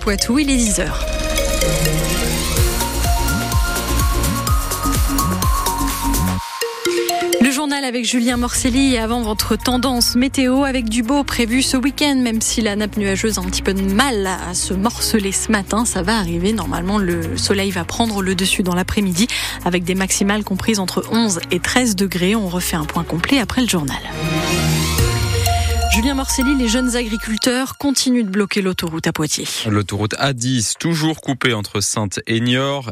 Poitou, il est 10h. Le journal avec Julien Morcelli et avant votre tendance météo avec du beau prévu ce week-end, même si la nappe nuageuse a un petit peu de mal à se morceler ce matin, ça va arriver. Normalement, le soleil va prendre le dessus dans l'après-midi avec des maximales comprises entre 11 et 13 degrés. On refait un point complet après le journal. Julien Morcelli, les jeunes agriculteurs continuent de bloquer l'autoroute à Poitiers. L'autoroute A10, toujours coupée entre Sainte et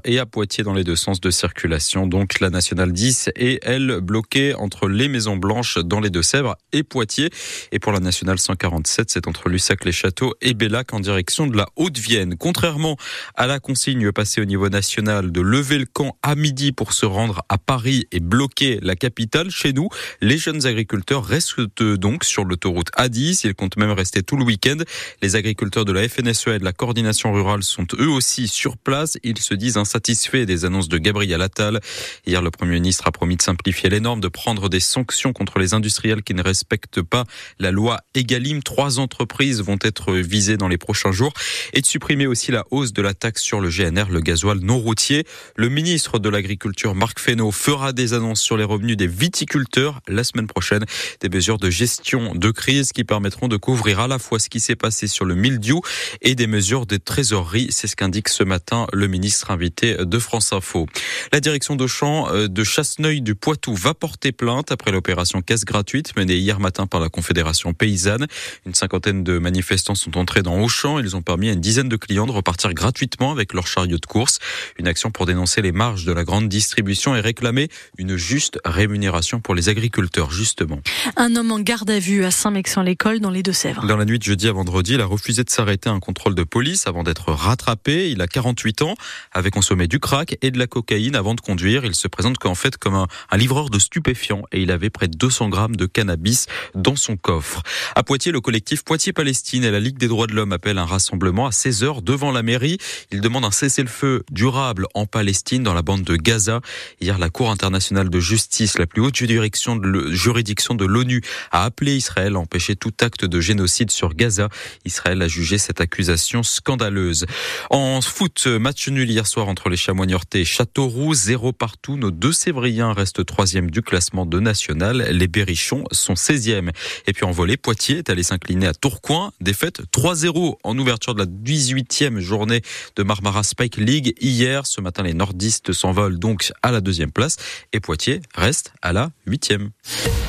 et à Poitiers dans les deux sens de circulation. Donc la nationale 10 est, elle, bloquée entre les Maisons Blanches dans les Deux-Sèvres et Poitiers. Et pour la nationale 147, c'est entre Lussac-les-Châteaux et Bellac en direction de la Haute-Vienne. Contrairement à la consigne passée au niveau national de lever le camp à midi pour se rendre à Paris et bloquer la capitale, chez nous, les jeunes agriculteurs restent donc sur l'autoroute A10. Ils comptent même rester tout le week-end. Les agriculteurs de la FNSEA et de la coordination rurale sont eux aussi sur place. Ils se disent insatisfaits des annonces de Gabriel Attal. Hier, le Premier ministre a promis de simplifier les normes, de prendre des sanctions contre les industriels qui ne respectent pas la loi Egalim. Trois entreprises vont être visées dans les prochains jours et de supprimer aussi la hausse de la taxe sur le GNR, le gasoil non routier. Le ministre de l'Agriculture, Marc Fesneau, fera des annonces sur les revenus des viticulteurs la semaine prochaine. Des mesures de gestion de crise qui permettront de couvrir à la fois ce qui s'est passé sur le mildiou et des mesures de trésorerie. C'est ce qu'indique ce matin le ministre invité de France Info. La direction de champ euh, de Chasseneuil du Poitou va porter plainte après l'opération caisse gratuite menée hier matin par la Confédération paysanne. Une cinquantaine de manifestants sont entrés dans Auchan. Ils ont permis à une dizaine de clients de repartir gratuitement avec leur chariot de course. Une action pour dénoncer les marges de la grande distribution et réclamer une juste rémunération pour les agriculteurs, justement. Un homme en garde à vue à Saint-Mexan sans l'école dans les Deux-Sèvres. Dans la nuit de jeudi à vendredi, il a refusé de s'arrêter à un contrôle de police avant d'être rattrapé. Il a 48 ans, avait consommé du crack et de la cocaïne avant de conduire. Il se présente qu'en fait comme un, un, livreur de stupéfiants et il avait près de 200 grammes de cannabis dans son coffre. À Poitiers, le collectif Poitiers-Palestine et la Ligue des droits de l'homme appellent un rassemblement à 16 heures devant la mairie. Ils demandent un cessez-le-feu durable en Palestine dans la bande de Gaza. Hier, la Cour internationale de justice, la plus haute juridiction de l'ONU, a appelé Israël à empêcher tout acte de génocide sur Gaza. Israël a jugé cette accusation scandaleuse. En foot, match nul hier soir entre les Chamois et Châteauroux, zéro partout. Nos deux Sévriens restent troisième du classement de national. Les Berrichons sont 16e. Et puis en volée, Poitiers est allé s'incliner à Tourcoing. Défaite 3-0 en ouverture de la 18e journée de Marmara Spike League. Hier, ce matin, les nordistes s'envolent donc à la deuxième place et Poitiers reste à la huitième.